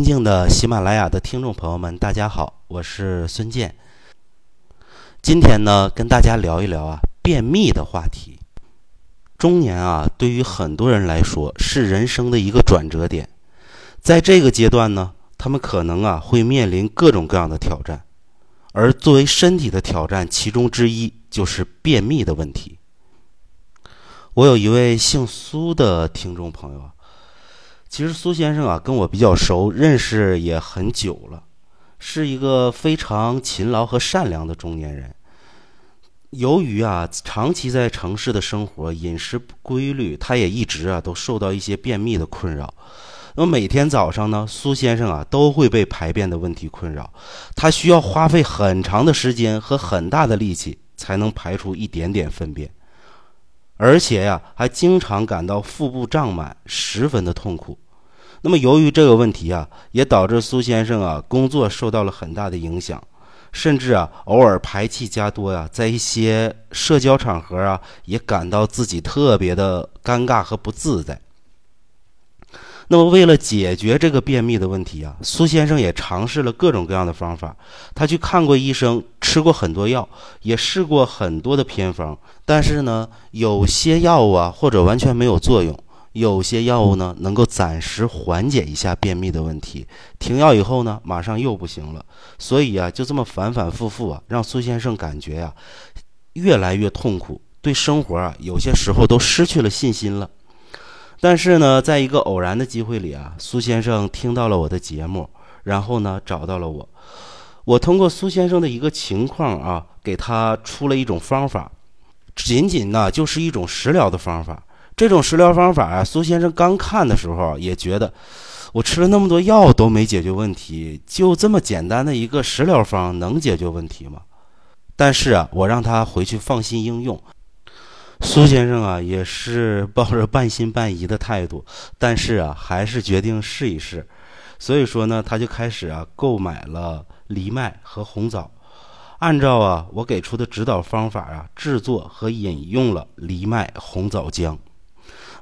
尊敬的喜马拉雅的听众朋友们，大家好，我是孙健。今天呢，跟大家聊一聊啊便秘的话题。中年啊，对于很多人来说是人生的一个转折点，在这个阶段呢，他们可能啊会面临各种各样的挑战，而作为身体的挑战，其中之一就是便秘的问题。我有一位姓苏的听众朋友。其实苏先生啊，跟我比较熟，认识也很久了，是一个非常勤劳和善良的中年人。由于啊，长期在城市的生活，饮食不规律，他也一直啊都受到一些便秘的困扰。那么每天早上呢，苏先生啊都会被排便的问题困扰，他需要花费很长的时间和很大的力气才能排出一点点粪便。而且呀，还经常感到腹部胀满，十分的痛苦。那么，由于这个问题啊，也导致苏先生啊工作受到了很大的影响，甚至啊偶尔排气加多呀，在一些社交场合啊，也感到自己特别的尴尬和不自在。那么，为了解决这个便秘的问题啊，苏先生也尝试了各种各样的方法。他去看过医生，吃过很多药，也试过很多的偏方。但是呢，有些药物啊，或者完全没有作用；有些药物呢，能够暂时缓解一下便秘的问题。停药以后呢，马上又不行了。所以啊，就这么反反复复啊，让苏先生感觉呀，越来越痛苦，对生活啊，有些时候都失去了信心了。但是呢，在一个偶然的机会里啊，苏先生听到了我的节目，然后呢找到了我。我通过苏先生的一个情况啊，给他出了一种方法，仅仅呢就是一种食疗的方法。这种食疗方法啊，苏先生刚看的时候也觉得，我吃了那么多药都没解决问题，就这么简单的一个食疗方能解决问题吗？但是啊，我让他回去放心应用。苏先生啊，也是抱着半信半疑的态度，但是啊，还是决定试一试。所以说呢，他就开始啊，购买了藜麦和红枣，按照啊我给出的指导方法啊，制作和饮用了藜麦红枣浆。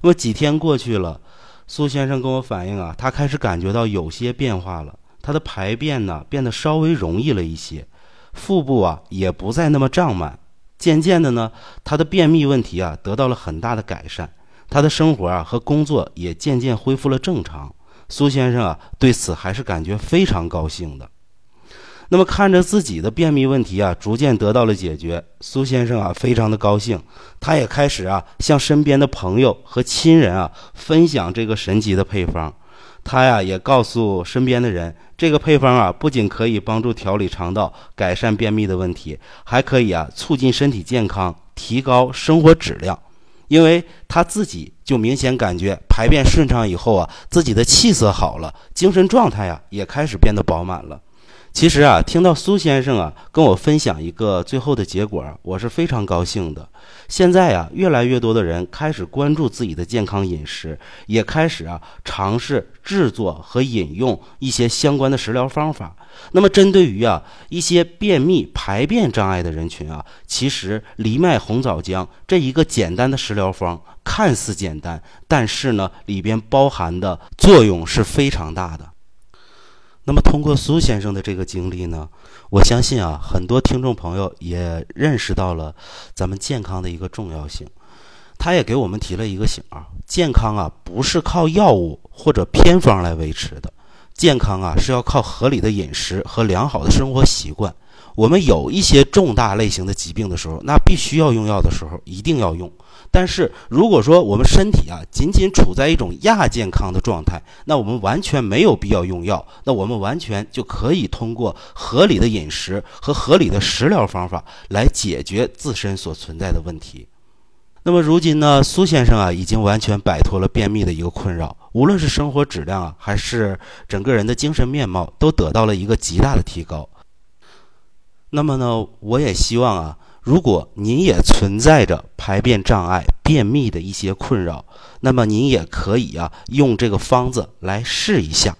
那么几天过去了，苏先生跟我反映啊，他开始感觉到有些变化了，他的排便呢变得稍微容易了一些，腹部啊也不再那么胀满。渐渐的呢，他的便秘问题啊得到了很大的改善，他的生活啊和工作也渐渐恢复了正常。苏先生啊对此还是感觉非常高兴的。那么看着自己的便秘问题啊逐渐得到了解决，苏先生啊非常的高兴，他也开始啊向身边的朋友和亲人啊分享这个神奇的配方。他呀也告诉身边的人，这个配方啊不仅可以帮助调理肠道、改善便秘的问题，还可以啊促进身体健康、提高生活质量。因为他自己就明显感觉排便顺畅以后啊，自己的气色好了，精神状态啊也开始变得饱满了。其实啊，听到苏先生啊跟我分享一个最后的结果，我是非常高兴的。现在啊，越来越多的人开始关注自己的健康饮食，也开始啊尝试制作和饮用一些相关的食疗方法。那么，针对于啊一些便秘、排便障碍的人群啊，其实藜麦红枣浆这一个简单的食疗方看似简单，但是呢，里边包含的作用是非常大的。那么，通过苏先生的这个经历呢，我相信啊，很多听众朋友也认识到了咱们健康的一个重要性。他也给我们提了一个醒啊，健康啊不是靠药物或者偏方来维持的，健康啊是要靠合理的饮食和良好的生活习惯。我们有一些重大类型的疾病的时候，那必须要用药的时候，一定要用。但是如果说我们身体啊仅仅处在一种亚健康的状态，那我们完全没有必要用药。那我们完全就可以通过合理的饮食和合理的食疗方法来解决自身所存在的问题。那么如今呢，苏先生啊已经完全摆脱了便秘的一个困扰，无论是生活质量啊，还是整个人的精神面貌，都得到了一个极大的提高。那么呢，我也希望啊，如果您也存在着排便障碍、便秘的一些困扰，那么您也可以啊，用这个方子来试一下。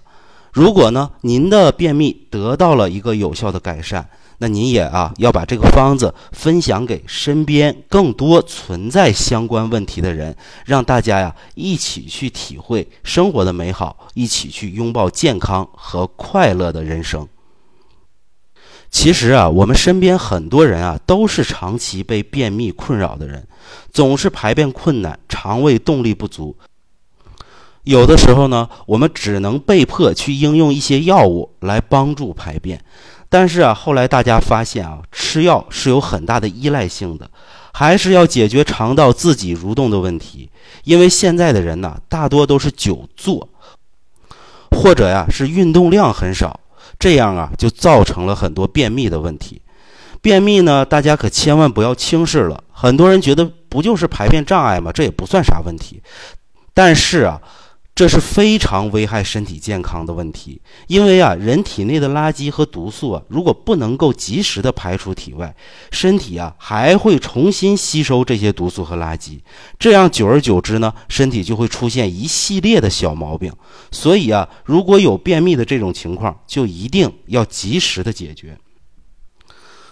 如果呢，您的便秘得到了一个有效的改善，那您也啊要把这个方子分享给身边更多存在相关问题的人，让大家呀一起去体会生活的美好，一起去拥抱健康和快乐的人生。其实啊，我们身边很多人啊都是长期被便秘困扰的人，总是排便困难，肠胃动力不足。有的时候呢，我们只能被迫去应用一些药物来帮助排便。但是啊，后来大家发现啊，吃药是有很大的依赖性的，还是要解决肠道自己蠕动的问题。因为现在的人呢，大多都是久坐，或者呀是运动量很少，这样啊就造成了很多便秘的问题。便秘呢，大家可千万不要轻视了。很多人觉得不就是排便障碍吗？这也不算啥问题。但是啊。这是非常危害身体健康的问题，因为啊，人体内的垃圾和毒素啊，如果不能够及时的排出体外，身体啊还会重新吸收这些毒素和垃圾，这样久而久之呢，身体就会出现一系列的小毛病。所以啊，如果有便秘的这种情况，就一定要及时的解决。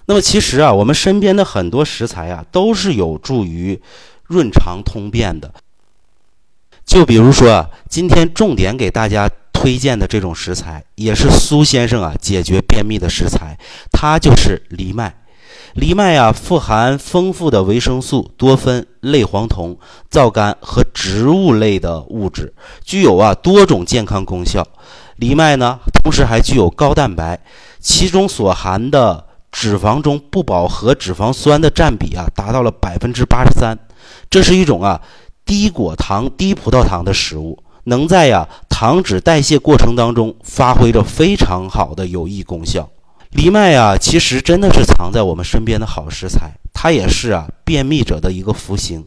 那么其实啊，我们身边的很多食材啊，都是有助于润肠通便的。就比如说啊，今天重点给大家推荐的这种食材，也是苏先生啊解决便秘的食材，它就是藜麦。藜麦啊，富含丰富的维生素、多酚、类黄酮、皂苷和植物类的物质，具有啊多种健康功效。藜麦呢，同时还具有高蛋白，其中所含的脂肪中不饱和脂肪酸的占比啊，达到了百分之八十三。这是一种啊。低果糖、低葡萄糖的食物，能在呀糖脂代谢过程当中发挥着非常好的有益功效。藜麦呀，其实真的是藏在我们身边的好食材，它也是啊便秘者的一个福星。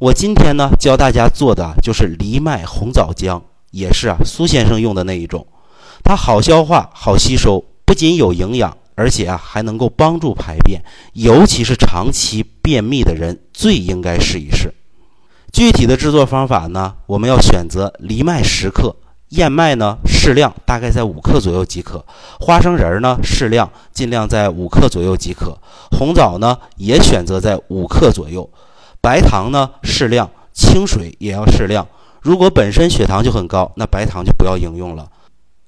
我今天呢教大家做的就是藜麦红枣姜，也是啊苏先生用的那一种。它好消化、好吸收，不仅有营养，而且啊还能够帮助排便，尤其是长期便秘的人最应该试一试。具体的制作方法呢，我们要选择藜麦十克，燕麦呢适量，大概在五克左右即可；花生仁儿呢适量，尽量在五克左右即可；红枣呢也选择在五克左右；白糖呢适量，清水也要适量。如果本身血糖就很高，那白糖就不要应用了。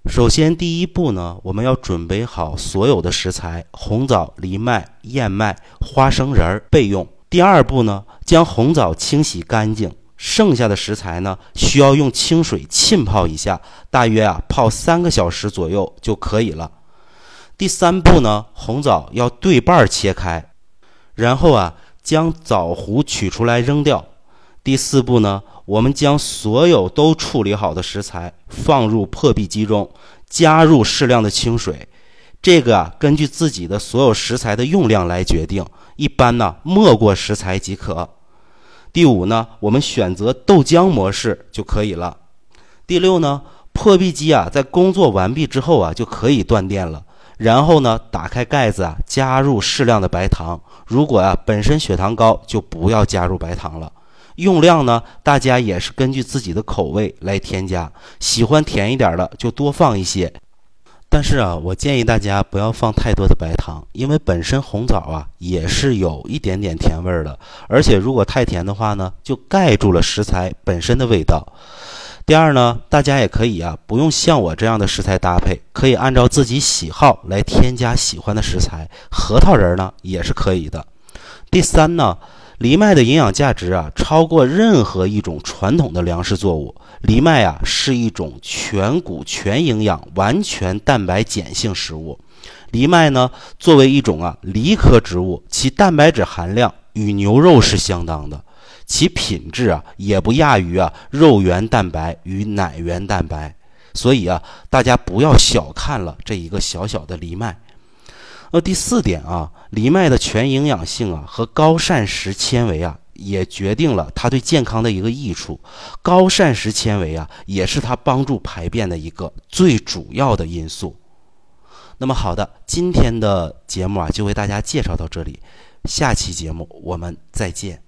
首先第一步呢，我们要准备好所有的食材：红枣、藜麦、燕麦、花生仁儿备用。第二步呢，将红枣清洗干净，剩下的食材呢，需要用清水浸泡一下，大约啊泡三个小时左右就可以了。第三步呢，红枣要对半切开，然后啊将枣核取出来扔掉。第四步呢，我们将所有都处理好的食材放入破壁机中，加入适量的清水。这个啊，根据自己的所有食材的用量来决定，一般呢没过食材即可。第五呢，我们选择豆浆模式就可以了。第六呢，破壁机啊，在工作完毕之后啊，就可以断电了。然后呢，打开盖子啊，加入适量的白糖。如果啊本身血糖高，就不要加入白糖了。用量呢，大家也是根据自己的口味来添加，喜欢甜一点的就多放一些。但是啊，我建议大家不要放太多的白糖，因为本身红枣啊也是有一点点甜味儿的，而且如果太甜的话呢，就盖住了食材本身的味道。第二呢，大家也可以啊，不用像我这样的食材搭配，可以按照自己喜好来添加喜欢的食材，核桃仁呢也是可以的。第三呢。藜麦的营养价值啊，超过任何一种传统的粮食作物。藜麦啊，是一种全谷全营养、完全蛋白碱性食物。藜麦呢，作为一种啊藜科植物，其蛋白质含量与牛肉是相当的，其品质啊也不亚于啊肉源蛋白与奶源蛋白。所以啊，大家不要小看了这一个小小的藜麦。那第四点啊，藜麦的全营养性啊和高膳食纤维啊，也决定了它对健康的一个益处。高膳食纤维啊，也是它帮助排便的一个最主要的因素。那么好的，今天的节目啊，就为大家介绍到这里，下期节目我们再见。